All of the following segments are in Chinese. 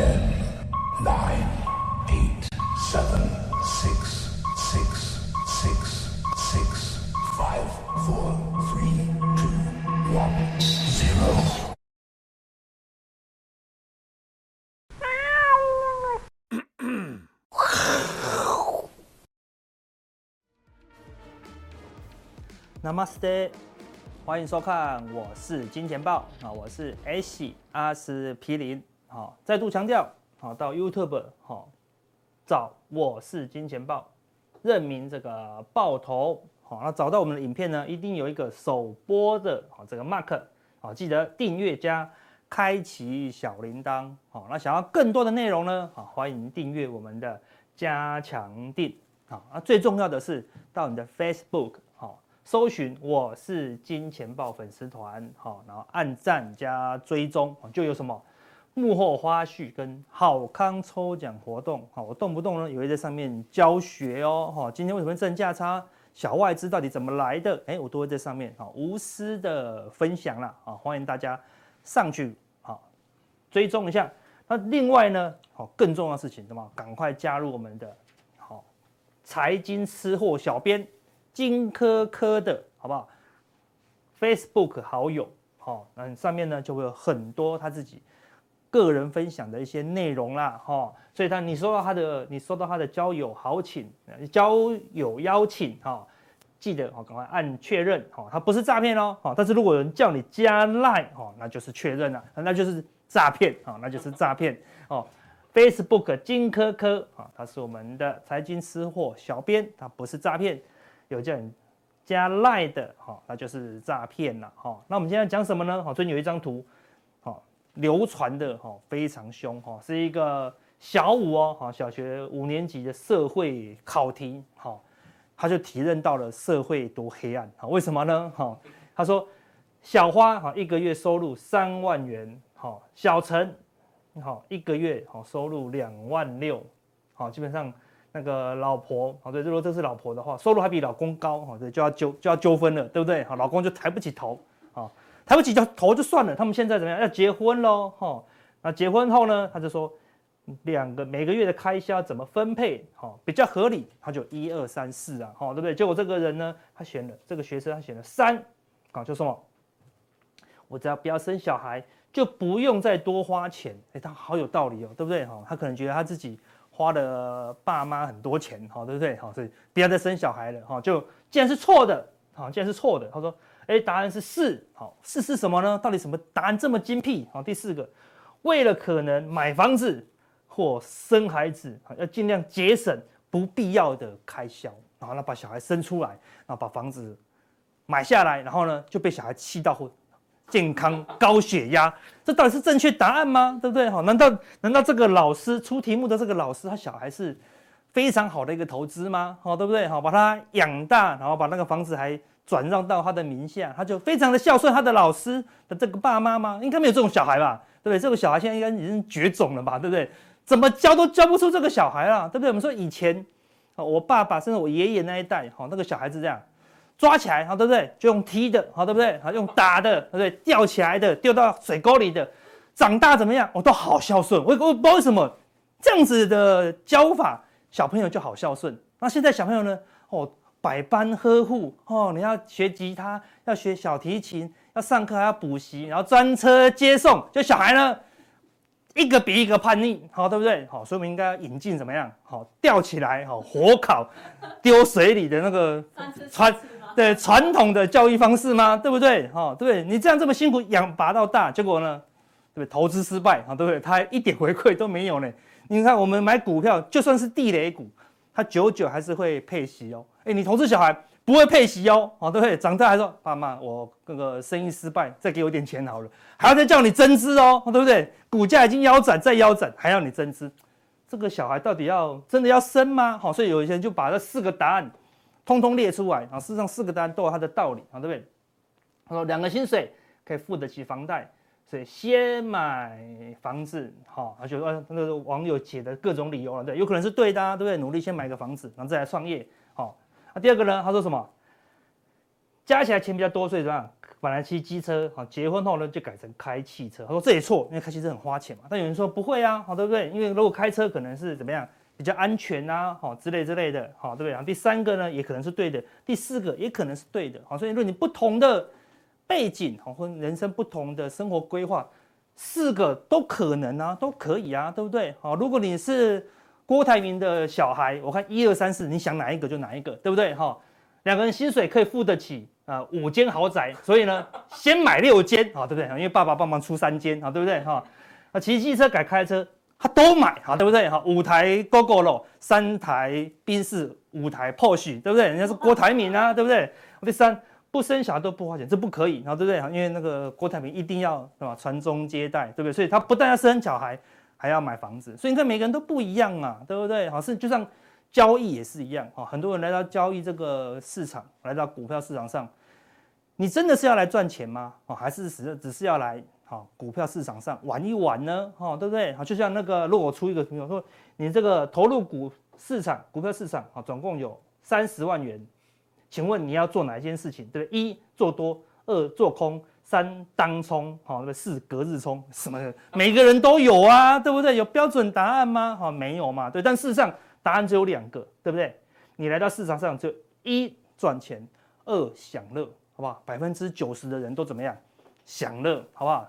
Ten, nine, eight, seven, six, six, six, six, five, four, three, two, one, zero. 那么 stay，欢迎收看，我是金钱豹啊，我是 S 阿司匹林，好，再度强调，好到 YouTube 好找我是金钱豹，认明这个豹头，好，那找到我们的影片呢，一定有一个首播的好这个 mark，好，记得订阅加开启小铃铛，好，那想要更多的内容呢，好，欢迎订阅我们的加强錠，好，那最重要的是到你的 Facebook。搜寻我是金钱豹粉丝团，好，然后按赞加追踪，就有什么幕后花絮跟好康抽奖活动，好，我动不动呢也会在上面教学哦，哈，今天为什么正价差，小外资到底怎么来的，哎，我都会在上面，好，无私的分享啦，啊，欢迎大家上去，好，追踪一下。那另外呢，好，更重要的事情，什么？赶快加入我们的，好，财经吃货小编。金科科的好不好？Facebook 好友，好，那上面呢就会有很多他自己个人分享的一些内容啦，哈，所以他你收到他的，你收到他的交友好请，交友邀请，哈，记得哦，赶快按确认，哈，他不是诈骗哦，哈，但是如果有人叫你加 Line，哈，那就是确认了，那就是诈骗，哈，那就是诈骗，哦，Facebook 金科科，啊，他是我们的财经吃货小编，他不是诈骗。有叫你加赖的哈，那就是诈骗了哈。那我们今天要讲什么呢？哈，最近有一张图，流传的哈非常凶哈，是一个小五哦，哈，小学五年级的社会考题，哈，他就提认到了社会多黑暗，哈，为什么呢？哈，他说小花哈一个月收入三万元，哈，小陈，哈一个月哈收入两万六，好，基本上。那个老婆，好对，如果这是老婆的话，收入还比老公高，好对，就要纠就要纠纷了，对不对？好，老公就抬不起头，好，抬不起头头就算了，他们现在怎么样？要结婚喽，哈，那结婚后呢？他就说两个每个月的开销怎么分配，好比较合理，他就一二三四啊，好对不对？结果这个人呢，他选了这个学生，他选了三，啊，就说我只要不要生小孩，就不用再多花钱，哎，他好有道理哦，对不对？哈，他可能觉得他自己。花了爸妈很多钱，哈，对不对？好，所以不要再生小孩了，哈，就既然是错的，好，既然是错的，他说，哎，答案是四，好，四是什么呢？到底什么答案这么精辟？好，第四个，为了可能买房子或生孩子，要尽量节省不必要的开销，然后呢，把小孩生出来，然后把房子买下来，然后呢，就被小孩气到昏。健康高血压，这到底是正确答案吗？对不对？好，难道难道这个老师出题目的这个老师，他小孩是非常好的一个投资吗？好，对不对？好，把他养大，然后把那个房子还转让到他的名下，他就非常的孝顺他的老师的这个爸妈吗？应该没有这种小孩吧？对不对？这个小孩现在应该已经绝种了吧？对不对？怎么教都教不出这个小孩啦，对不对？我们说以前，我爸爸甚至我爷爷那一代，好，那个小孩子这样。抓起来，好对不对？就用踢的，好对不对？好用打的，对不对？吊起来的，丢到水沟里的，长大怎么样？我都好孝顺。我我不知道为什么这样子的教法，小朋友就好孝顺。那现在小朋友呢？哦，百般呵护哦，你要学吉他，要学小提琴，要上课还要补习，然后专车接送。就小孩呢，一个比一个叛逆，好对不对？好，所以我们应该要引进怎么样？好吊起来，好火烤，丢水里的那个传。对传统的教育方式吗？对不对？哈，对，你这样这么辛苦养拔到大，结果呢？对不对？投资失败，啊，对不对？他一点回馈都没有呢。你看我们买股票，就算是地雷股，他久久还是会配息哦。哎，你投资小孩不会配息哦，啊，对不对？长大还说爸妈，我这个生意失败，再给我点钱好了，还要再叫你增资哦，对不对？股价已经腰斩再腰斩，还要你增资，这个小孩到底要真的要生吗？好，所以有一些人就把这四个答案。通通列出来啊！事实上，四个答案都有它的道理啊，对不对？他说两个薪水可以付得起房贷，所以先买房子，好，而且说那个网友写的各种理由了，对，有可能是对的，啊对不对？努力先买个房子，然后再来创业，好。那第二个呢？他说什么？加起来钱比较多，所以怎么样？本来骑机车，好，结婚后呢就改成开汽车。他说这也错，因为开汽车很花钱嘛。但有人说不会啊，好，对不对？因为如果开车可能是怎么样比较安全啊，好之类之类的，好，对不对？然后第三个呢也可能是对的，第四个也可能是对的，好，所以如果你不同的背景，好，或人生不同的生活规划，四个都可能啊，都可以啊，对不对？好，如果你是郭台铭的小孩，我看一二三四，你想哪一个就哪一个，对不对？哈，两个人薪水可以付得起啊，五间豪宅，所以呢，先买六间，啊，对不对？因为爸爸帮忙出三间，啊，对不对？哈，啊，骑机车改开车，他都买，啊，对不对？哈，五台 Gogoro，三台宾士，五台 Porsche，对不对？人家是郭台铭啊，对不对？第三，不生小孩都不花钱，这不可以，啊，对不对？因为那个郭台铭一定要是吧，传宗接代，对不对？所以他不但要生小孩。还要买房子，所以你看每个人都不一样啊，对不对？好，是就像交易也是一样，啊，很多人来到交易这个市场，来到股票市场上，你真的是要来赚钱吗？哦，还是只只是要来好股票市场上玩一玩呢？哈，对不对？好，就像那个，如果我出一个朋友说，你这个投入股市场股票市场，好，总共有三十万元，请问你要做哪一件事情？对不对？一做多，二做空。三当冲，好，那个四隔日冲，什么的，每个人都有啊，对不对？有标准答案吗？好，没有嘛，对。但事实上，答案只有两个，对不对？你来到市场上，就一赚钱，二享乐，好不好？百分之九十的人都怎么样？享乐，好不好？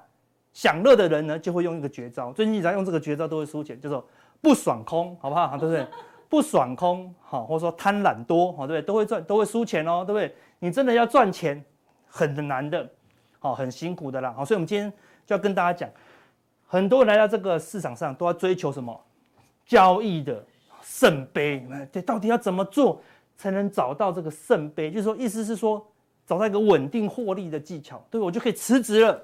享乐的人呢，就会用一个绝招，最近只要用这个绝招都会输钱，叫做不爽空，好不好？对不对？不爽空，好，或者说贪婪多，好，对不对？都会赚，都会输钱哦，对不对？你真的要赚钱，很难的。好，很辛苦的啦。好，所以我们今天就要跟大家讲，很多人来到这个市场上都要追求什么？交易的圣杯。对，到底要怎么做才能找到这个圣杯？就是说，意思是说，找到一个稳定获利的技巧，对，我就可以辞职了。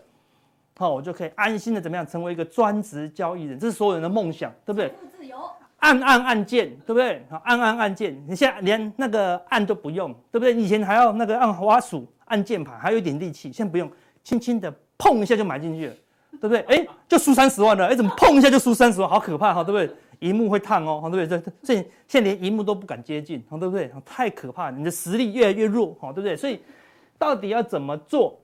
好，我就可以安心的怎么样，成为一个专职交易人，这是所有人的梦想，对不对？自由。按按按键，对不对？好，按按按键，你现在连那个按都不用，对不对？你以前还要那个按滑鼠、按键盘，还有一点力气，现在不用。轻轻的碰一下就买进去了，对不对？哎，就输三十万了，哎，怎么碰一下就输三十万，好可怕哈，对不对？萤幕会烫哦，对不对？这所以现在连萤幕都不敢接近，对不对？太可怕，你的实力越来越弱，对不对？所以到底要怎么做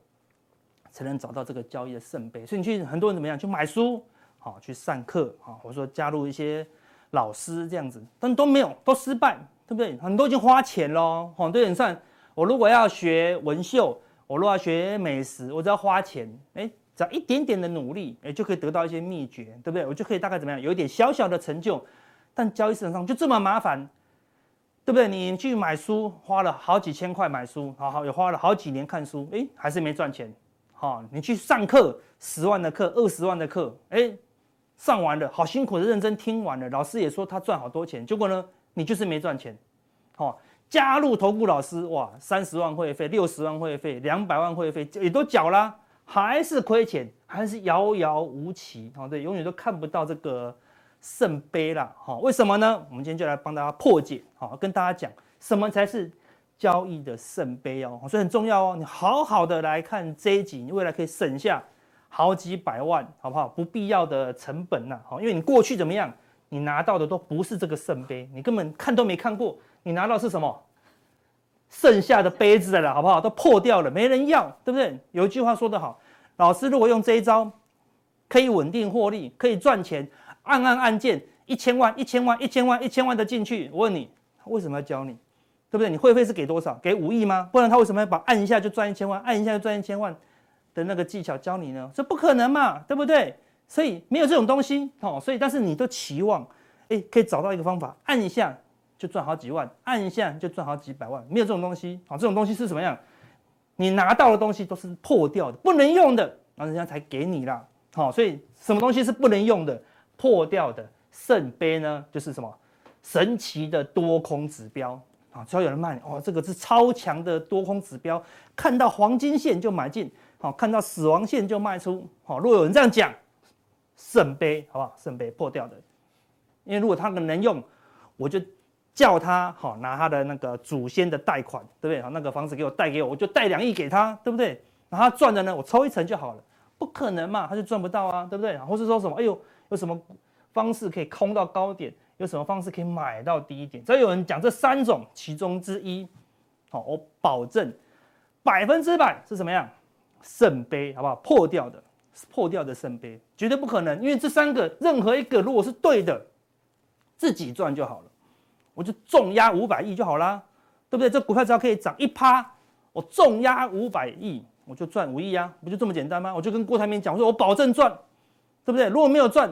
才能找到这个交易的圣杯？所以你去很多人怎么样去买书，好去上课，好或者说加入一些老师这样子，但都没有，都失败，对不对？很多已经花钱喽，好，对，你算我如果要学纹绣。我如果要学美食，我只要花钱，哎，只要一点点的努力，哎，就可以得到一些秘诀，对不对？我就可以大概怎么样，有一点小小的成就。但交易市场上就这么麻烦，对不对？你去买书，花了好几千块买书，好好也花了好几年看书，哎，还是没赚钱。好，你去上课，十万的课，二十万的课，哎，上完了，好辛苦的认真听完了，老师也说他赚好多钱，结果呢，你就是没赚钱。好。加入投顾老师，哇，三十万会费，六十万会费，两百万会费也都缴啦，还是亏钱，还是遥遥无期，好，对，永远都看不到这个圣杯啦，好，为什么呢？我们今天就来帮大家破解，好，跟大家讲什么才是交易的圣杯哦，所以很重要哦，你好好的来看这一集，你未来可以省下好几百万，好不好？不必要的成本呐，好，因为你过去怎么样，你拿到的都不是这个圣杯，你根本看都没看过。你拿到是什么？剩下的杯子了，好不好？都破掉了，没人要，对不对？有一句话说得好，老师如果用这一招，可以稳定获利，可以赚钱，按按按键，一千万、一千万、一千万、一千万的进去。我问你，为什么要教你？对不对？你会费是给多少？给五亿吗？不然他为什么要把按一下就赚一千万，按一下就赚一千万的那个技巧教你呢？这不可能嘛，对不对？所以没有这种东西哦。所以，但是你都期望，哎，可以找到一个方法，按一下。就赚好几万，按一下就赚好几百万，没有这种东西。好，这种东西是什么样？你拿到的东西都是破掉的，不能用的，然后人家才给你啦。好，所以什么东西是不能用的、破掉的圣杯呢？就是什么神奇的多空指标啊！只要有人卖，哦，这个是超强的多空指标，看到黄金线就买进，好，看到死亡线就卖出。好，如果有人这样讲，圣杯好不好？圣杯破掉的，因为如果他们能用，我就。叫他好拿他的那个祖先的贷款，对不对？好，那个房子给我贷给我，我就贷两亿给他，对不对？然后他赚的呢，我抽一成就好了。不可能嘛，他就赚不到啊，对不对？或是说什么？哎呦，有什么方式可以空到高点？有什么方式可以买到低点？只要有人讲这三种其中之一，好，我保证百分之百是什么样？圣杯，好不好？破掉的，破掉的圣杯，绝对不可能，因为这三个任何一个如果是对的，自己赚就好了，我就重压五百亿就好啦，对不对？这股票只要可以涨一趴，我重压五百亿，我就赚五亿啊，不就这么简单吗？我就跟郭台铭讲，我说我保证赚，对不对？如果没有赚，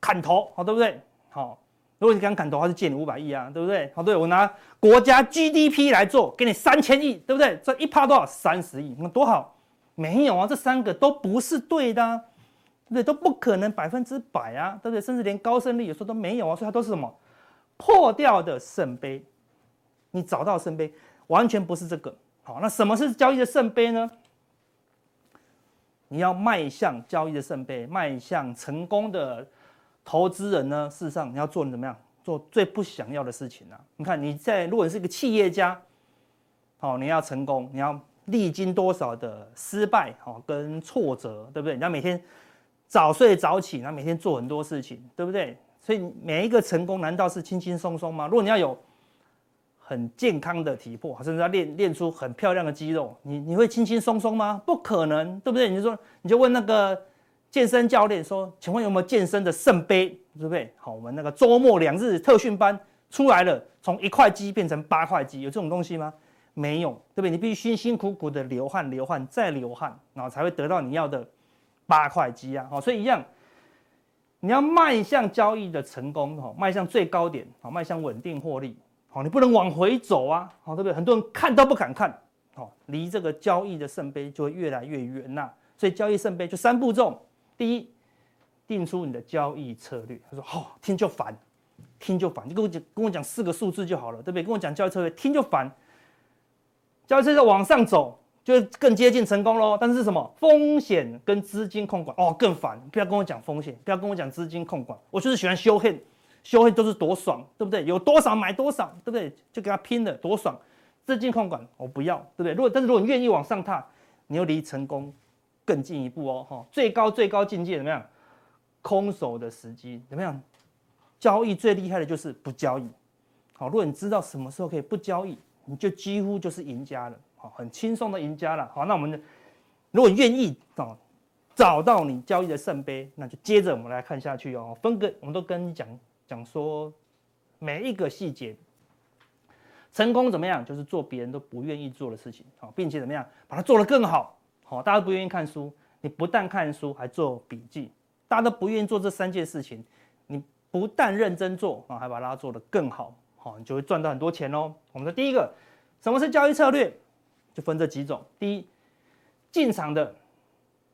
砍头，好，对不对？好。如果你敢砍头，他就借你五百亿啊，对不对？好，对我拿国家 GDP 来做，给你三千亿，对不对？这一趴多少？三十亿，那多好？没有啊，这三个都不是对的，啊，对不对？都不可能百分之百啊，对不对？甚至连高胜率有时候都没有啊，所以它都是什么破掉的圣杯？你找到圣杯，完全不是这个。好，那什么是交易的圣杯呢？你要迈向交易的圣杯，迈向成功的。投资人呢，事实上你要做你怎么样？做最不想要的事情啊！你看你在，如果你是一个企业家，好，你要成功，你要历经多少的失败，哦，跟挫折，对不对？你要每天早睡早起，然后每天做很多事情，对不对？所以每一个成功，难道是轻轻松松吗？如果你要有很健康的体魄，甚至要练练出很漂亮的肌肉，你你会轻轻松松吗？不可能，对不对？你就说，你就问那个。健身教练说：“请问有没有健身的圣杯，对不对？好，我们那个周末两日特训班出来了，从一块肌变成八块肌，有这种东西吗？没有，对不对？你必须辛辛苦苦的流汗、流汗再流汗，然后才会得到你要的八块肌啊！好，所以一样，你要迈向交易的成功，哈，迈向最高点，好，迈向稳定获利，好，你不能往回走啊，好，对不对？很多人看都不敢看，好，离这个交易的圣杯就会越来越远呐。所以交易圣杯就三步骤。”第一，定出你的交易策略。他说：“好、哦，听就烦，听就烦，就跟我讲，跟我讲四个数字就好了，对不对？跟我讲交易策略，听就烦。交易策略往上走，就更接近成功喽。但是什么？风险跟资金控管哦，更烦。不要跟我讲风险，不要跟我讲资金控管。我就是喜欢修恨，修恨都是多爽，对不对？有多少买多少，对不对？就给他拼的多爽。资金控管我不要，对不对？如果但是如果你愿意往上踏，你又离成功。”更进一步哦，哈，最高最高境界怎么样？空手的时机怎么样？交易最厉害的就是不交易。好，如果你知道什么时候可以不交易，你就几乎就是赢家了，好，很轻松的赢家了。好，那我们如果愿意找，找到你交易的圣杯，那就接着我们来看下去哦。分个，我们都跟你讲讲说每一个细节，成功怎么样？就是做别人都不愿意做的事情，好，并且怎么样把它做得更好。好，大家都不愿意看书，你不但看书，还做笔记。大家都不愿意做这三件事情，你不但认真做啊，还把它做得更好，好，你就会赚到很多钱哦。我们的第一个，什么是交易策略？就分这几种。第一，进场的，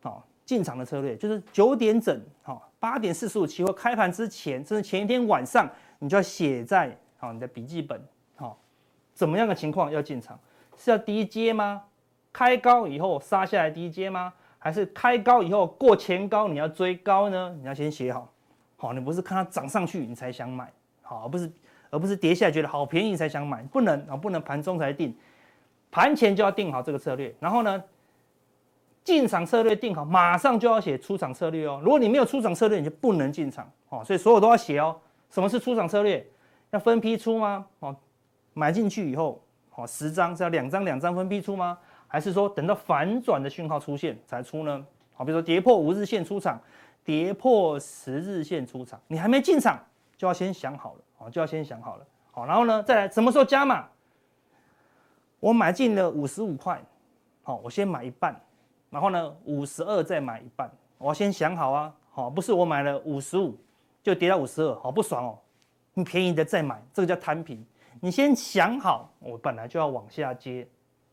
好，进场的策略就是九点整，好，八点四十五期货开盘之前，甚至前一天晚上，你就要写在好你的笔记本，好，怎么样的情况要进场？是要低阶吗？开高以后杀下来低阶吗？还是开高以后过前高你要追高呢？你要先写好，好，你不是看它涨上去你才想买，好，而不是而不是跌下来觉得好便宜才想买，不能啊，不能盘中才定，盘前就要定好这个策略。然后呢，进场策略定好，马上就要写出场策略哦。如果你没有出场策略，你就不能进场，哦，所以所有都要写哦。什么是出场策略？要分批出吗？哦，买进去以后，好，十张是要两张两张分批出吗？还是说等到反转的讯号出现才出呢？好，比如说跌破五日线出场，跌破十日线出场，你还没进场就要先想好了，好，就要先想好了，好，然后呢，再来什么时候加码？我买进了五十五块，好，我先买一半，然后呢，五十二再买一半，我先想好啊，好，不是我买了五十五就跌到五十二，好不爽哦，你便宜的再买，这个叫摊平，你先想好，我本来就要往下接。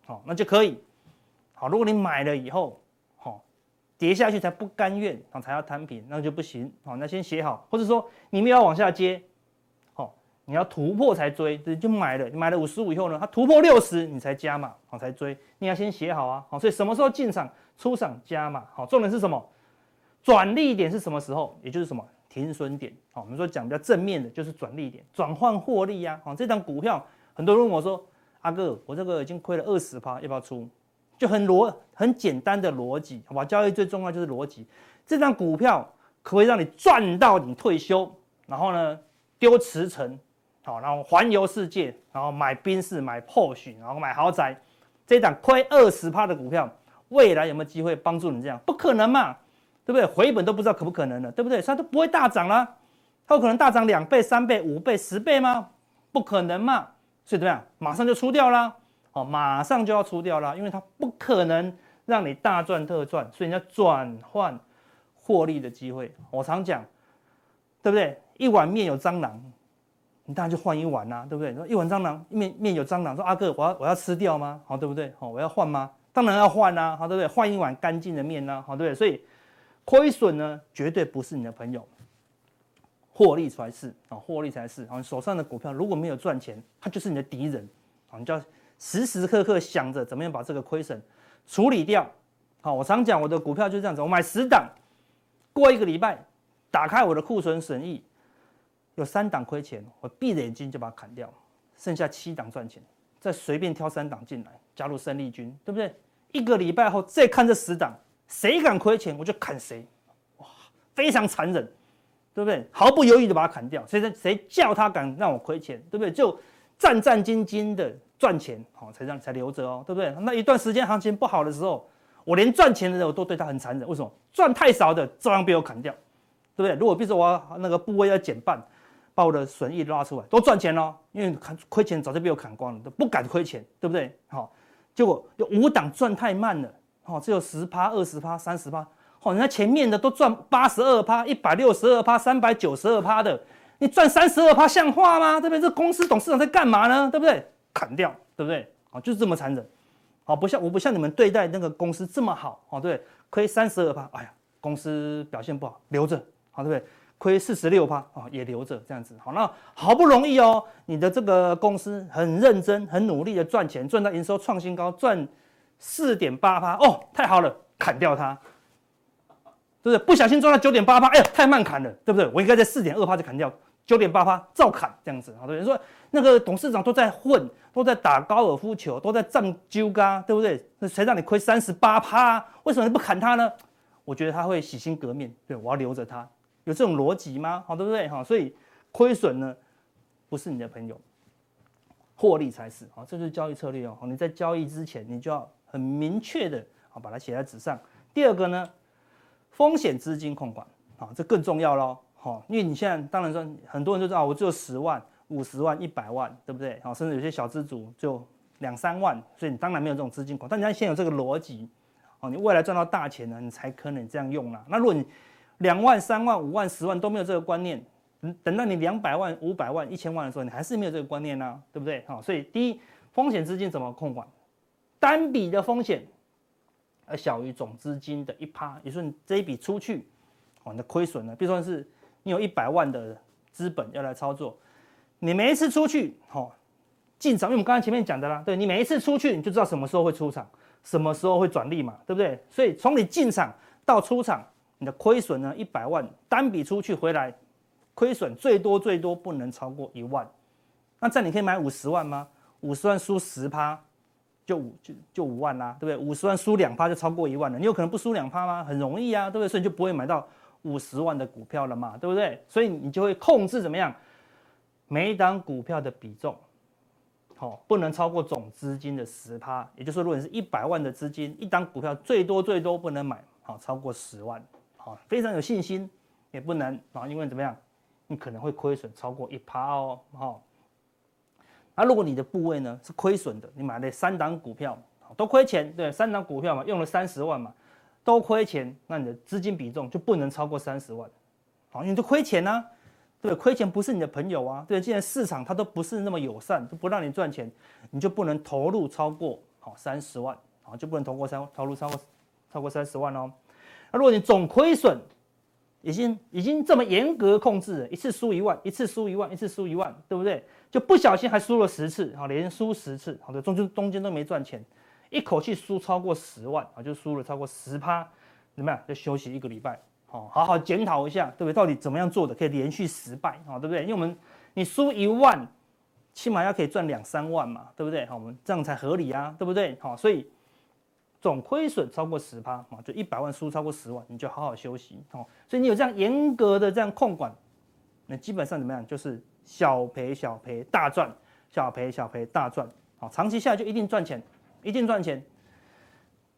好，那就可以。好，如果你买了以后，好，跌下去才不甘愿，啊，才要摊平，那就不行。好，那先写好，或者说你们要往下接，你要突破才追，就买了，你买了五十五以后呢，它突破六十，你才加码，好，才追。你要先写好啊，好，所以什么时候进场、出场、加码，好，重点是什么？转利点是什么时候？也就是什么停损点。好，我们说讲比较正面的，就是转利点，转换获利呀。好，这张股票很多人问我说。阿哥，我这个已经亏了二十趴，要不要出？就很逻很简单的逻辑，好吧？交易最重要就是逻辑。这张股票可以让你赚到你退休，然后呢丢辞呈，好，然后环游世界，然后买宾士、买 Porsche，然后买豪宅，这一档亏二十趴的股票，未来有没有机会帮助你这样？不可能嘛，对不对？回本都不知道可不可能了，对不对？它都不会大涨啦，它有可能大涨两倍、三倍、五倍、十倍吗？不可能嘛，所以怎么样？马上就出掉啦，哦，马上就要出掉啦，因为它不可能让你大赚特赚，所以你要转换获利的机会。我常讲，对不对？一碗面有蟑螂。你当然就换一碗呐、啊，对不对？你说一碗蟑螂面面有蟑螂，说阿哥我要我要吃掉吗？好，对不对？好，我要换吗？当然要换啦、啊，好，对不对？换一碗干净的面呐、啊，好，对不对？所以亏损呢，绝对不是你的朋友，获利才是啊，获利才是啊。你手上的股票如果没有赚钱，它就是你的敌人啊，你就要时时刻刻想着怎么样把这个亏损处理掉。好，我常讲我的股票就这样子，我买十档，过一个礼拜打开我的库存损益。有三档亏钱，我闭着眼睛就把它砍掉，剩下七档赚钱，再随便挑三档进来加入胜利军，对不对？一个礼拜后再看这十档，谁敢亏钱我就砍谁，哇，非常残忍，对不对？毫不犹豫的把它砍掉，谁谁叫他敢让我亏钱，对不对？就战战兢兢的赚钱，好才让才留着哦，对不对？那一段时间行情不好的时候，我连赚钱的人我都对他很残忍，为什么？赚太少的照样被我砍掉，对不对？如果比如说我那个部位要减半。把我的损益拉出来，都赚钱喽，因为砍亏钱早就被我砍光了，都不敢亏钱，对不对？好，结果有五档赚太慢了，好，只有十趴、二十趴、三十趴，好，人家前面的都赚八十二趴、一百六十二趴、三百九十二趴的，你赚三十二趴像话吗？对不对？这公司董事长在干嘛呢？对不对？砍掉，对不对？好，就是这么残忍，好，不像我不像你们对待那个公司这么好，好，对，亏三十二趴，哎呀，公司表现不好，留着，好，对不对？亏四十六趴啊，也留着这样子好。那好不容易哦，你的这个公司很认真、很努力的赚钱，赚到营收创新高，赚四点八趴哦，太好了，砍掉它，对不对？不小心赚到九点八趴，哎呀，太慢砍了，对不对？我应该在四点二趴就砍掉，九点八趴照砍这样子。好，多人，说那个董事长都在混，都在打高尔夫球，都在占纠嘎，对不对？那谁让你亏三十八趴？为什么你不砍他呢？我觉得他会洗心革面，对，我要留着他。有这种逻辑吗？好，对不对？哈，所以亏损呢，不是你的朋友，获利才是。好，这就是交易策略哦。好，你在交易之前，你就要很明确的啊，把它写在纸上。第二个呢，风险资金控管，啊，这更重要喽。好，因为你现在当然说，很多人就知道我只有十万、五十万、一百万，对不对？好，甚至有些小资族就两三万，所以你当然没有这种资金控。但你要先有这个逻辑，哦，你未来赚到大钱呢，你才可能这样用啦。那如果你两万、三万、五万、十万都没有这个观念，等到你两百万、五百万、一千万的时候，你还是没有这个观念呢、啊，对不对？好，所以第一，风险资金怎么控管？单笔的风险而小于总资金的一趴，也就是你这一笔出去，哦，你的亏损呢？比如说是你有一百万的资本要来操作，你每一次出去，哦，进场，因为我们刚才前面讲的啦，对，你每一次出去，你就知道什么时候会出场，什么时候会转利嘛，对不对？所以从你进场到出场。你的亏损呢？一百万单笔出去回来，亏损最多最多不能超过一万。那这样你可以买五十万吗？五十万输十趴，就五就就五万啦，对不对？五十万输两趴就超过一万了。你有可能不输两趴吗？很容易啊，对不对？所以你就不会买到五十万的股票了嘛，对不对？所以你就会控制怎么样？每一档股票的比重，好，不能超过总资金的十趴。也就是说，如果你是一百万的资金，一档股票最多最多不能买好超过十万。啊，非常有信心，也不能啊，因为怎么样，你可能会亏损超过一趴哦，哈。那如果你的部位呢是亏损的，你买了三档股票都亏钱，对，三档股票嘛，用了三十万嘛，都亏钱，那你的资金比重就不能超过三十万，好，你就亏钱啊，对，亏钱不是你的朋友啊，对，既然市场它都不是那么友善，都不让你赚钱，你就不能投入超过好三十万，好，就不能投过三投入超过超过三十万哦。如果你总亏损已经已经这么严格控制了，一次输一万，一次输一万，一次输一万，对不对？就不小心还输了十次，好，连输十次，好的，中间中间都没赚钱，一口气输超过十万，啊，就输了超过十趴，怎么样？就休息一个礼拜，好，好好检讨一下，对不对？到底怎么样做的可以连续失败，啊，对不对？因为我们你输一万，起码要可以赚两三万嘛，对不对？好，我们这样才合理啊，对不对？好，所以。总亏损超过十趴啊，就一百万输超过十万，你就好好休息哦。所以你有这样严格的这样控管，那基本上怎么样？就是小赔小赔大赚，小赔小赔大赚，好，长期下来就一定赚钱，一定赚钱。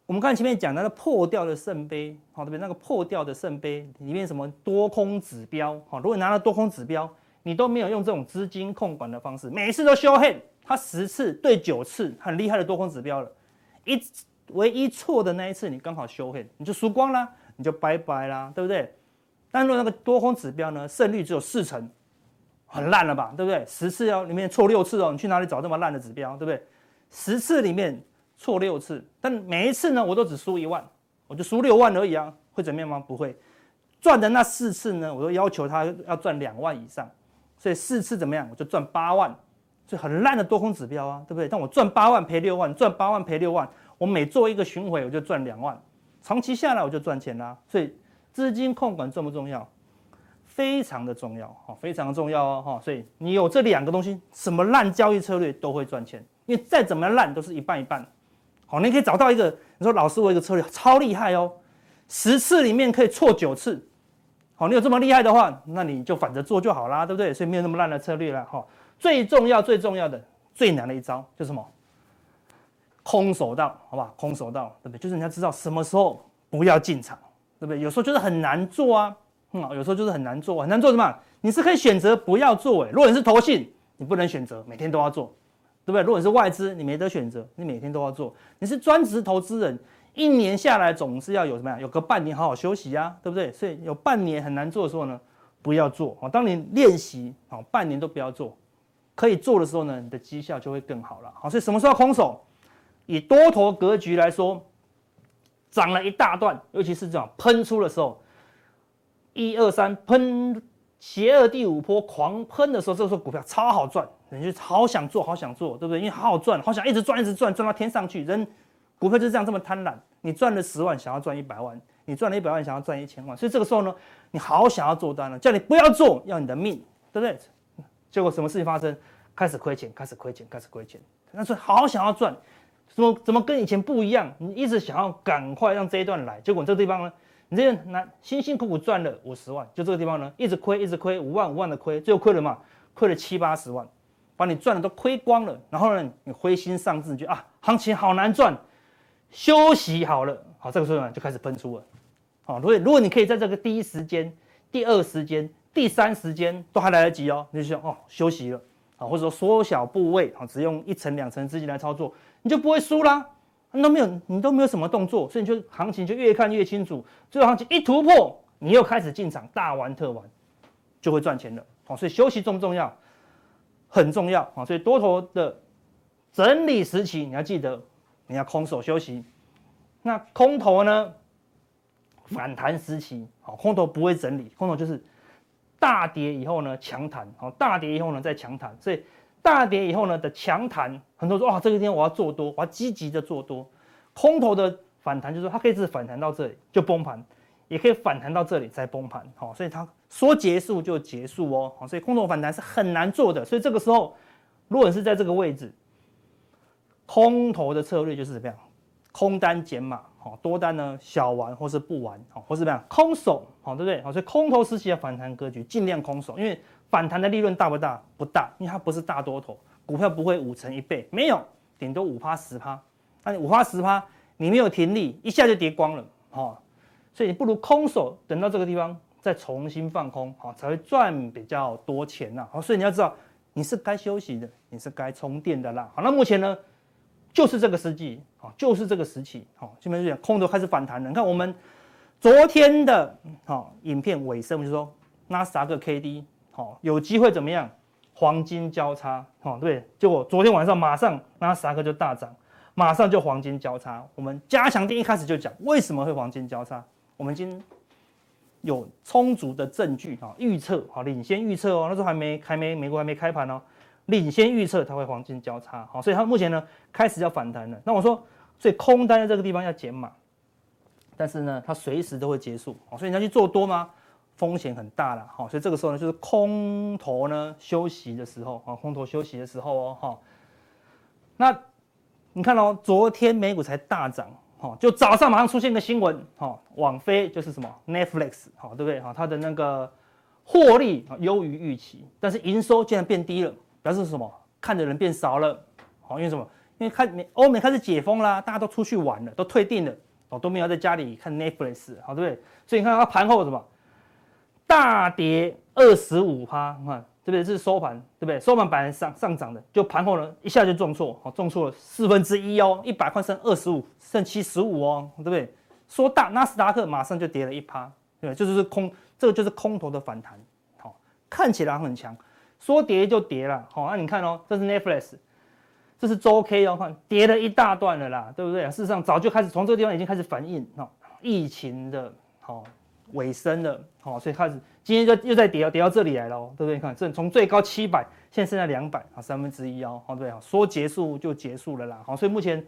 我们刚才前面讲那个破掉的圣杯，好，对不对？那个破掉的圣杯里面什么多空指标，好，如果你拿了多空指标，你都没有用这种资金控管的方式，每次都修黑，它十次对九次很厉害的多空指标了，一唯一错的那一次你刚好修黑，你就输光了，你就拜拜啦，对不对？但如果那个多空指标呢，胜率只有四成，很烂了吧，对不对？十次要里面错六次哦，你去哪里找这么烂的指标，对不对？十次里面。错六次，但每一次呢，我都只输一万，我就输六万而已啊，会怎么样吗？不会，赚的那四次呢，我都要求他要赚两万以上，所以四次怎么样，我就赚八万，所以很烂的多空指标啊，对不对？但我赚八万赔六万，赚八万赔六万，我每做一个巡回我就赚两万，长期下来我就赚钱啦。所以资金控管重不重要？非常的重要，哈，非常的重要哦，哈。所以你有这两个东西，什么烂交易策略都会赚钱，因为再怎么样烂都是一半一半。好，你可以找到一个，你说老师，我一个策略超厉害哦，十次里面可以错九次。好，你有这么厉害的话，那你就反着做就好啦，对不对？所以没有那么烂的策略了。哈，最重要、最重要的、最难的一招就是什么？空手道，好不好？空手道，对不对？就是你要知道什么时候不要进场，对不对？有时候就是很难做啊，嗯，有时候就是很难做，很难做什么？你是可以选择不要做，诶，如果你是投信，你不能选择每天都要做。对不对？如果你是外资，你没得选择，你每天都要做。你是专职投资人，一年下来总是要有什么呀？有个半年好好休息啊，对不对？所以有半年很难做的时候呢，不要做。好，当你练习好半年都不要做，可以做的时候呢，你的绩效就会更好了。好，所以什么时候要空手？以多头格局来说，涨了一大段，尤其是这样喷出的时候，一二三喷。邪恶第五波狂喷的时候，这个时候股票超好赚，人就好想做，好想做，对不对？因为好好赚，好想一直赚，一直赚，赚到天上去。人股票就这样这么贪婪，你赚了十万，想要赚一百万；你赚了一百万，想要赚一千万。所以这个时候呢，你好想要做单了，叫你不要做，要你的命，对不对？结果什么事情发生？开始亏钱，开始亏钱，开始亏钱。那时候好想要赚，怎么怎么跟以前不一样？你一直想要赶快让这一段来，结果这个地方呢？你这样拿辛辛苦苦赚了五十万，就这个地方呢，一直亏，一直亏，五万五万的亏，最后亏了嘛，亏了七八十万，把你赚的都亏光了。然后呢，你灰心丧志，你觉得啊，行情好难赚，休息好了，好，这个时候呢就开始喷出了。好，如果如果你可以在这个第一时间、第二时间、第三时间都还来得及哦，你就想哦休息了，啊，或者说缩小部位，啊，只用一层两层资金来操作，你就不会输啦。你都没有，你都没有什么动作，所以你就行情就越看越清楚。最后行情一突破，你又开始进场大玩特玩，就会赚钱了。好，所以休息重不重要？很重要啊！所以多头的整理时期，你要记得你要空手休息。那空头呢？反弹时期，好，空头不会整理，空头就是大跌以后呢强弹，好，大跌以后呢再强弹，所以。大跌以后呢的强弹，很多人说啊，这个天我要做多，我要积极的做多。空头的反弹就是说它可以是反弹到这里就崩盘，也可以反弹到这里再崩盘，好，所以它说结束就结束哦，好，所以空头反弹是很难做的。所以这个时候，如果是在这个位置，空头的策略就是怎么样？空单减码，好，多单呢小玩或是不玩，好，或是怎么样？空手，好，对不对？好，所以空头时期的反弹格局尽量空手，因为。反弹的利润大不大？不大，因为它不是大多头，股票不会五成一倍，没有，顶多五趴十趴。那你五趴十趴，你没有停利，一下就跌光了，哈。所以你不如空手，等到这个地方再重新放空，好，才会赚比较多钱呐。好，所以你要知道，你是该休息的，你是该充电的啦。好，那目前呢，就是这个时机，好，就是这个时期，好，这边就讲空头开始反弹了。你看我们昨天的好影片尾声，我们就说纳斯达克 KD。好，有机会怎么样？黄金交叉，好，对，结果昨天晚上马上纳斯达克就大涨，马上就黄金交叉。我们加强錠一开始就讲为什么会黄金交叉，我们已经有充足的证据啊，预测好，领先预测哦，那时候还没还没美国还没开盘哦，领先预测它会黄金交叉，好，所以它目前呢开始要反弹了。那我说，所以空单在这个地方要减码，但是呢，它随时都会结束，好，所以你要去做多吗？风险很大了，好，所以这个时候呢，就是空头呢休息的时候啊，空头休息的时候哦，哈。那你看哦，昨天美股才大涨，哈，就早上马上出现一个新闻，哈，网飞就是什么 Netflix，好，对不对？哈，它的那个获利啊优于预期，但是营收竟然变低了，表示什么？看的人变少了，好，因为什么？因为看美欧美开始解封啦，大家都出去玩了，都退订了，哦，都没有在家里看 Netflix，好，对不对？所以你看它盘后什么大跌二十五趴，你看对不对？这是收盘，对不对？收盘本来上上涨的，就盘后呢一下就重挫，好，重挫了四分之一哦，一百块剩二十五，剩七十五哦，对不对？说大纳斯达克马上就跌了一趴，对，就是空，这个就是空头的反弹，好，看起来很强，说跌就跌了，好，那你看哦，这是 Netflix，这是周 K 哦，看跌了一大段了啦，对不对？事实上早就开始从这个地方已经开始反映，哦，疫情的，好尾声了，好，所以开始今天就又再跌到，跌到这里来了，对不对？你看这从最高七百，现在剩下两百，啊，三分之一哦，好，对，说结束就结束了啦，好，所以目前。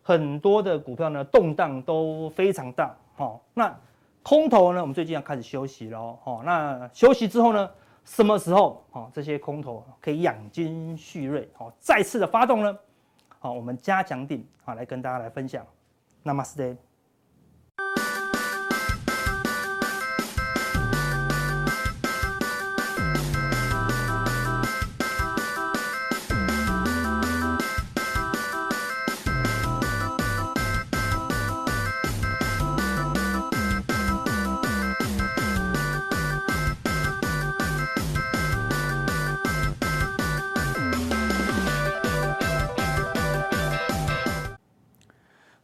很多的股票呢，动荡都非常大，好，那空头呢，我们最近要开始休息喽，好，那休息之后呢，什么时候，好，这些空头可以养精蓄锐，好，再次的发动呢，好，我们加强錠，好，来跟大家来分享，Namaste。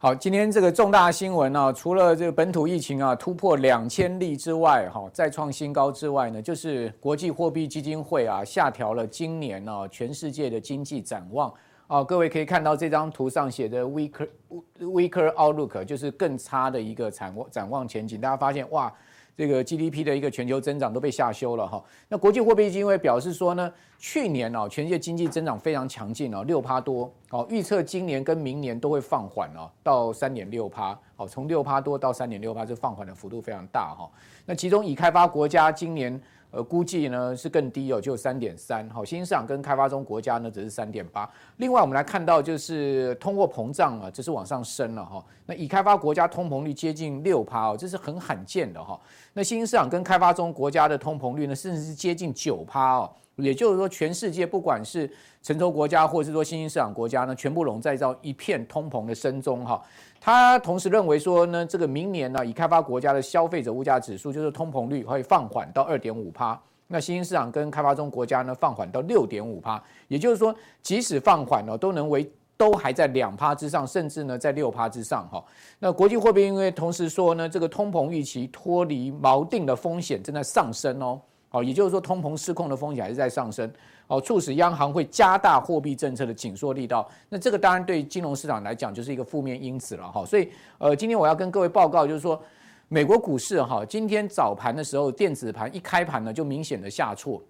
好，今天这个重大新闻啊，除了这个本土疫情啊突破两千例之外，哈，再创新高之外呢，就是国际货币基金会啊下调了今年啊全世界的经济展望啊。各位可以看到这张图上写的 weaker weaker outlook，就是更差的一个展望展望前景。大家发现哇。这个 GDP 的一个全球增长都被下修了哈。那国际货币基金会表示说呢，去年哦，全世界经济增长非常强劲哦，六趴多哦，预测今年跟明年都会放缓哦，到三点六趴哦，从六趴多到三点六趴，这放缓的幅度非常大哈。那其中已开发国家今年。呃，估计呢是更低哦，就三点三。好，新兴市场跟开发中国家呢只是三点八。另外，我们来看到就是通货膨胀啊，这是往上升了哈。那已开发国家通膨率接近六趴哦，这是很罕见的哈。那新兴市场跟开发中国家的通膨率呢，甚至是接近九趴哦。也就是说，全世界不管是成熟国家，或者是说新兴市场国家呢，全部笼罩在一片通膨的深中哈。他同时认为说呢，这个明年呢，已开发国家的消费者物价指数就是通膨率会放缓到二点五趴，那新兴市场跟开发中国家呢放缓到六点五趴。也就是说，即使放缓了，都能为都还在两趴之上，甚至呢在六趴之上哈。那国际货币因为同时说呢，这个通膨预期脱离锚定的风险正在上升哦。好，也就是说，通膨失控的风险还是在上升，哦，促使央行会加大货币政策的紧缩力道。那这个当然对金融市场来讲就是一个负面因子了哈。所以，呃，今天我要跟各位报告，就是说，美国股市哈，今天早盘的时候，电子盘一开盘呢，就明显的下挫。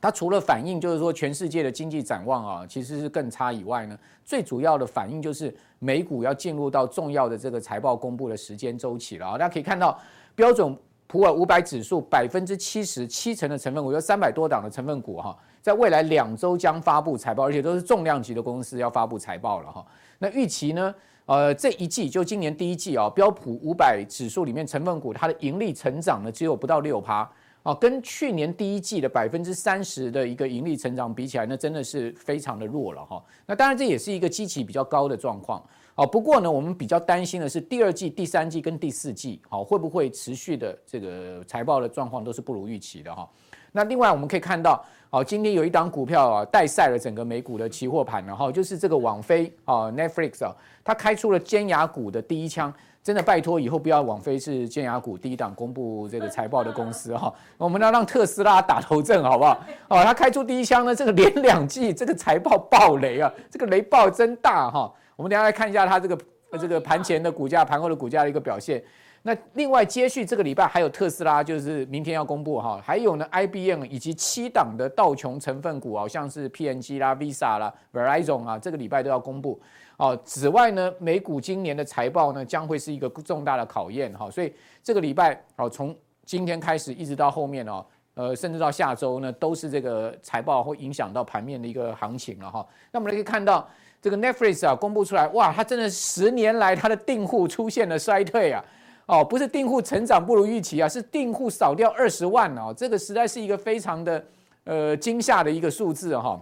它除了反映就是说全世界的经济展望啊，其实是更差以外呢，最主要的反应就是美股要进入到重要的这个财报公布的时间周期了啊。大家可以看到标准。普尔五百指数百分之七十七成的成分股，有三百多档的成分股哈，在未来两周将发布财报，而且都是重量级的公司要发布财报了哈。那预期呢？呃，这一季就今年第一季啊，标普五百指数里面成分股它的盈利成长呢，只有不到六趴啊，跟去年第一季的百分之三十的一个盈利成长比起来，那真的是非常的弱了哈。那当然这也是一个基期比较高的状况。好，不过呢，我们比较担心的是第二季、第三季跟第四季，好，会不会持续的这个财报的状况都是不如预期的哈。那另外我们可以看到，好，今天有一档股票啊带赛了整个美股的期货盘，然后就是这个网飞啊，Netflix 啊，它开出了尖牙股的第一枪，真的拜托以后不要网飞是尖牙股第一档公布这个财报的公司哈，我们要让特斯拉打头阵好不好？哦，它开出第一枪呢，这个连两季这个财报爆雷啊，这个雷爆真大哈。我们等下来看一下它这个这个盘前的股价、盘后的股价的一个表现。那另外接续这个礼拜还有特斯拉，就是明天要公布哈，还有呢 IBM 以及七档的道琼成分股，好像是 PNG 啦、Visa 啦、Verizon 啊，这个礼拜都要公布。哦，此外呢，美股今年的财报呢将会是一个重大的考验哈，所以这个礼拜哦，从今天开始一直到后面哦，呃，甚至到下周呢，都是这个财报会影响到盘面的一个行情了哈。那我们可以看到。这个 Netflix 啊，公布出来，哇，它真的十年来它的订户出现了衰退啊，哦，不是订户成长不如预期啊，是订户少掉二十万哦，这个实在是一个非常的呃惊吓的一个数字哈。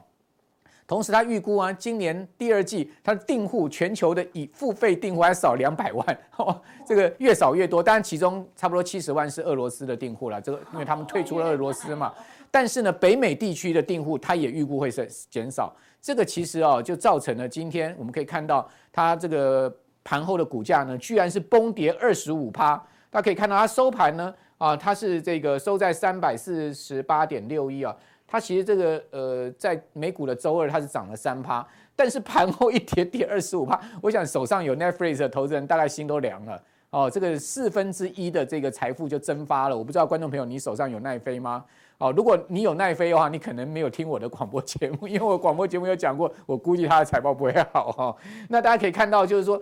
同时他预估啊，今年第二季他的订户全球的已付费订户还少两百万，哦，这个越少越多。当然其中差不多七十万是俄罗斯的订户了，这个因为他们退出了俄罗斯嘛。但是呢，北美地区的订户他也预估会是减少。这个其实哦，就造成了今天我们可以看到它这个盘后的股价呢，居然是崩跌二十五趴。大家可以看到它收盘呢，啊，它是这个收在三百四十八点六一啊。它其实这个呃，在美股的周二它是涨了三趴，但是盘后一跌跌二十五趴，我想手上有 Netflix 的投资人大概心都凉了哦，这个四分之一的这个财富就蒸发了。我不知道观众朋友你手上有奈飞吗？哦，如果你有奈飞的话，你可能没有听我的广播节目，因为我广播节目有讲过，我估计它的财报不会好哈。那大家可以看到，就是说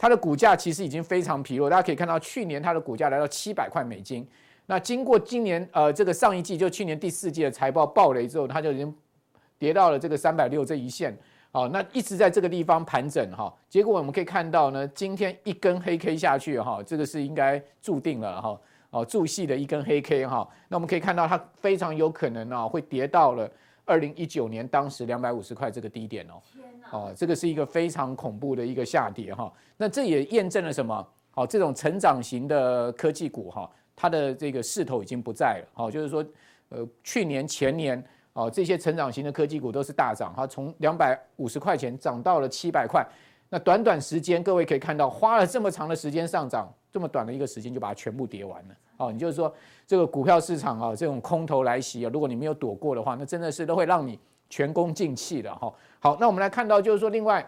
它的股价其实已经非常疲弱，大家可以看到去年它的股价来到七百块美金。那经过今年呃这个上一季就去年第四季的财报暴雷之后，它就已经跌到了这个三百六这一线，好，那一直在这个地方盘整哈。结果我们可以看到呢，今天一根黑 K 下去哈，这个是应该注定了哈，哦，注戏的一根黑 K 哈。那我们可以看到它非常有可能啊会跌到了二零一九年当时两百五十块这个低点哦。哦，这个是一个非常恐怖的一个下跌哈。那这也验证了什么？好，这种成长型的科技股哈。它的这个势头已经不在了，好，就是说，呃，去年前年，哦，这些成长型的科技股都是大涨，它从两百五十块钱涨到了七百块，那短短时间，各位可以看到，花了这么长的时间上涨，这么短的一个时间就把它全部跌完了，哦，你就是说，这个股票市场啊，这种空头来袭啊，如果你没有躲过的话，那真的是都会让你全功尽弃的哈。好，那我们来看到，就是说，另外，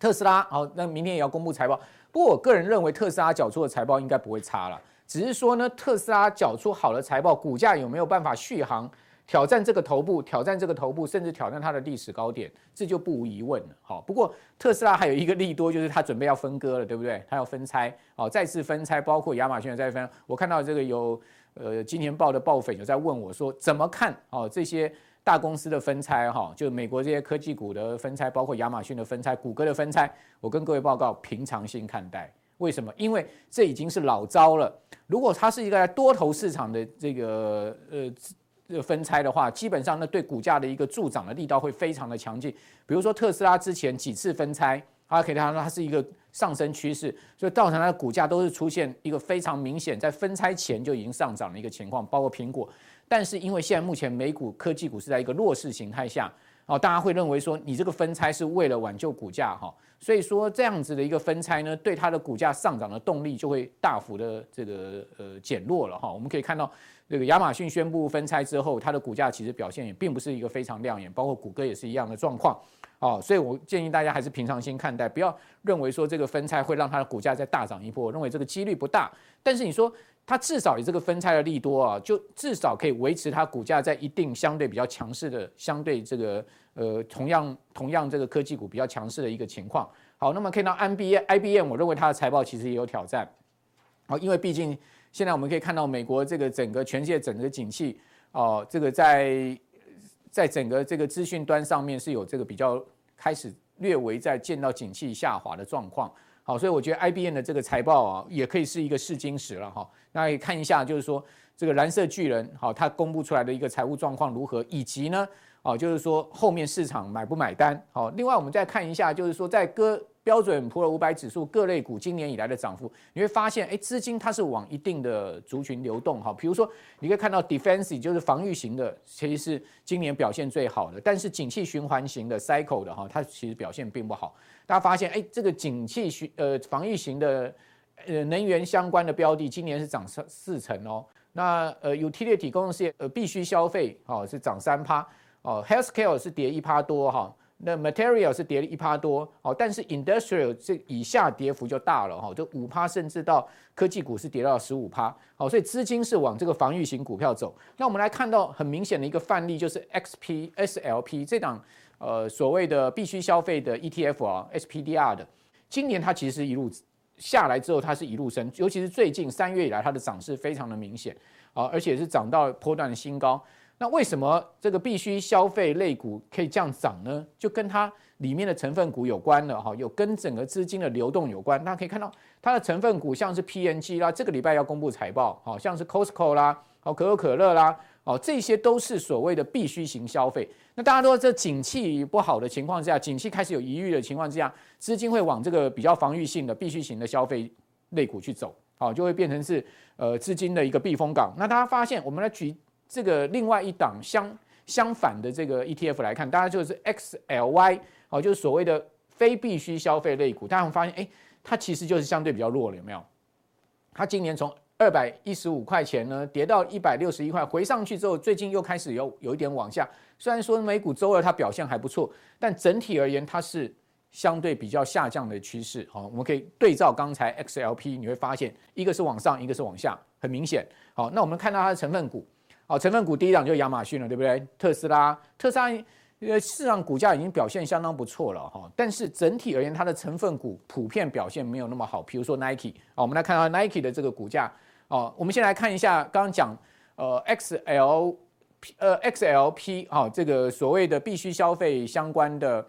特斯拉，好，那明天也要公布财报，不过我个人认为，特斯拉缴出的财报应该不会差了。只是说呢，特斯拉缴出好的财报，股价有没有办法续航，挑战这个头部，挑战这个头部，甚至挑战它的历史高点，这就不无疑问了。好，不过特斯拉还有一个利多，就是它准备要分割了，对不对？它要分拆，好，再次分拆，包括亚马逊的再分。我看到这个有呃今年报的报粉有在问我说，怎么看？哦，这些大公司的分拆，哈，就美国这些科技股的分拆，包括亚马逊的分拆，谷歌的分拆，我跟各位报告，平常心看待。为什么？因为这已经是老招了。如果它是一个多头市场的这个呃分拆的话，基本上呢对股价的一个助涨的力道会非常的强劲。比如说特斯拉之前几次分拆，大家可以看到它是一个上升趋势，所以造成它的股价都是出现一个非常明显在分拆前就已经上涨的一个情况，包括苹果。但是因为现在目前美股科技股是在一个弱势形态下。哦，大家会认为说你这个分拆是为了挽救股价哈，所以说这样子的一个分拆呢，对它的股价上涨的动力就会大幅的这个呃减弱了哈。我们可以看到这个亚马逊宣布分拆之后，它的股价其实表现也并不是一个非常亮眼，包括谷歌也是一样的状况。哦，所以我建议大家还是平常心看待，不要认为说这个分拆会让它的股价再大涨一波，我认为这个几率不大。但是你说它至少有这个分拆的利多啊，就至少可以维持它股价在一定相对比较强势的相对这个呃同样同样这个科技股比较强势的一个情况。好，那么看到 IBM，IBM 我认为它的财报其实也有挑战。好，因为毕竟现在我们可以看到美国这个整个全世界整个景气哦，这个在在整个这个资讯端上面是有这个比较。开始略微在见到景气下滑的状况，好，所以我觉得 IBM 的这个财报啊，也可以是一个试金石了哈。那也看一下，就是说这个蓝色巨人，好，它公布出来的一个财务状况如何，以及呢，哦，就是说后面市场买不买单，好。另外我们再看一下，就是说在割。标准普尔五百指数各类股今年以来的涨幅，你会发现，哎，资金它是往一定的族群流动，哈，比如说你可以看到 defensive 就是防御型的，其实是今年表现最好的，但是景气循环型的 cycle 的哈，它其实表现并不好。大家发现，哎，这个景气循呃防御型的呃能源相关的标的，今年是涨四四成哦。那呃 utility 公用事业呃必须消费哦是涨三趴哦，healthcare 是跌一趴多哈。那 material 是跌了一趴多，哦，但是 industrial 这以下跌幅就大了哈，就五趴，甚至到科技股是跌到十五趴，好，所以资金是往这个防御型股票走。那我们来看到很明显的一个范例，就是 XP SLP 这档呃所谓的必须消费的 ETF 啊，SPDR 的，今年它其实一路下来之后，它是一路升，尤其是最近三月以来，它的涨势非常的明显啊，而且是涨到波段的新高。那为什么这个必须消费类股可以这样涨呢？就跟它里面的成分股有关了哈，有跟整个资金的流动有关。大家可以看到它的成分股像是 PNG 啦，这个礼拜要公布财报，好像是 Costco 啦，好可口可乐啦，哦，这些都是所谓的必需型消费。那大家都在这景气不好的情况之下，景气开始有疑虑的情况之下，资金会往这个比较防御性的必需型的消费类股去走，好，就会变成是呃资金的一个避风港。那大家发现，我们来举这个另外一档相相反的这个 ETF 来看，大家就是 XLY，好，就是所谓的非必需消费类股，大家会发现，哎，它其实就是相对比较弱了，有没有？它今年从二百一十五块钱呢，跌到一百六十一块，回上去之后，最近又开始有有一点往下。虽然说美股周二它表现还不错，但整体而言它是相对比较下降的趋势。好，我们可以对照刚才 XLP，你会发现一个是往上，一个是往下，很明显。好，那我们看到它的成分股，好，成分股第一档就是亚马逊了，对不对？特斯拉，特斯拉。呃，市场股价已经表现相当不错了哈，但是整体而言，它的成分股普遍表现没有那么好。比如说 Nike 啊，我们来看到 Nike 的这个股价哦，我们先来看一下刚刚讲呃 XL 呃 XLP 啊，这个所谓的必须消费相关的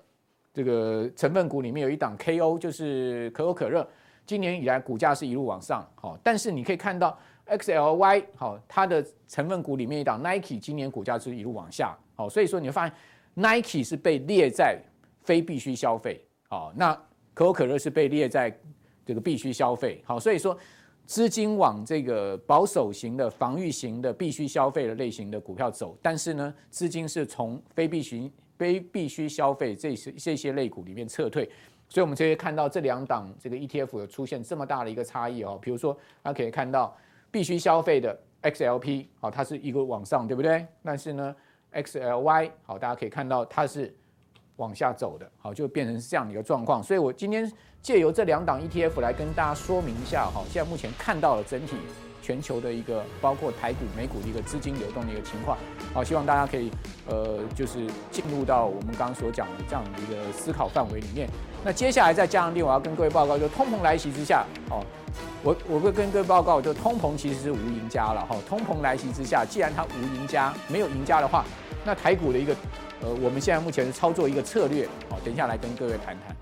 这个成分股里面有一档 KO，就是可口可乐，今年以来股价是一路往上，好，但是你可以看到 XLY 好，它的成分股里面一档 Nike 今年股价是一路往下，好，所以说你会发现。Nike 是被列在非必需消费，好，那可口可乐是被列在这个必须消费，好，所以说资金往这个保守型的、防御型的必须消费的类型的股票走，但是呢，资金是从非必需、非必须消费这些这些类股里面撤退，所以我们就会看到这两档这个 ETF 有出现这么大的一个差异哦，比如说大家可以看到必须消费的 XLP，好，它是一个往上，对不对？但是呢。XLY 好，大家可以看到它是往下走的，好，就变成这样的一个状况。所以我今天借由这两档 ETF 来跟大家说明一下，哈，现在目前看到了整体全球的一个包括台股、美股的一个资金流动的一个情况，好，希望大家可以呃，就是进入到我们刚刚所讲的这样的一个思考范围里面。那接下来再加上另外，我要跟各位报告，就通膨来袭之下，哦，我我会跟各位报告，就通膨其实是无赢家了，哈，通膨来袭之下，既然它无赢家，没有赢家的话。那台股的一个，呃，我们现在目前是操作一个策略，好，等一下来跟各位谈谈。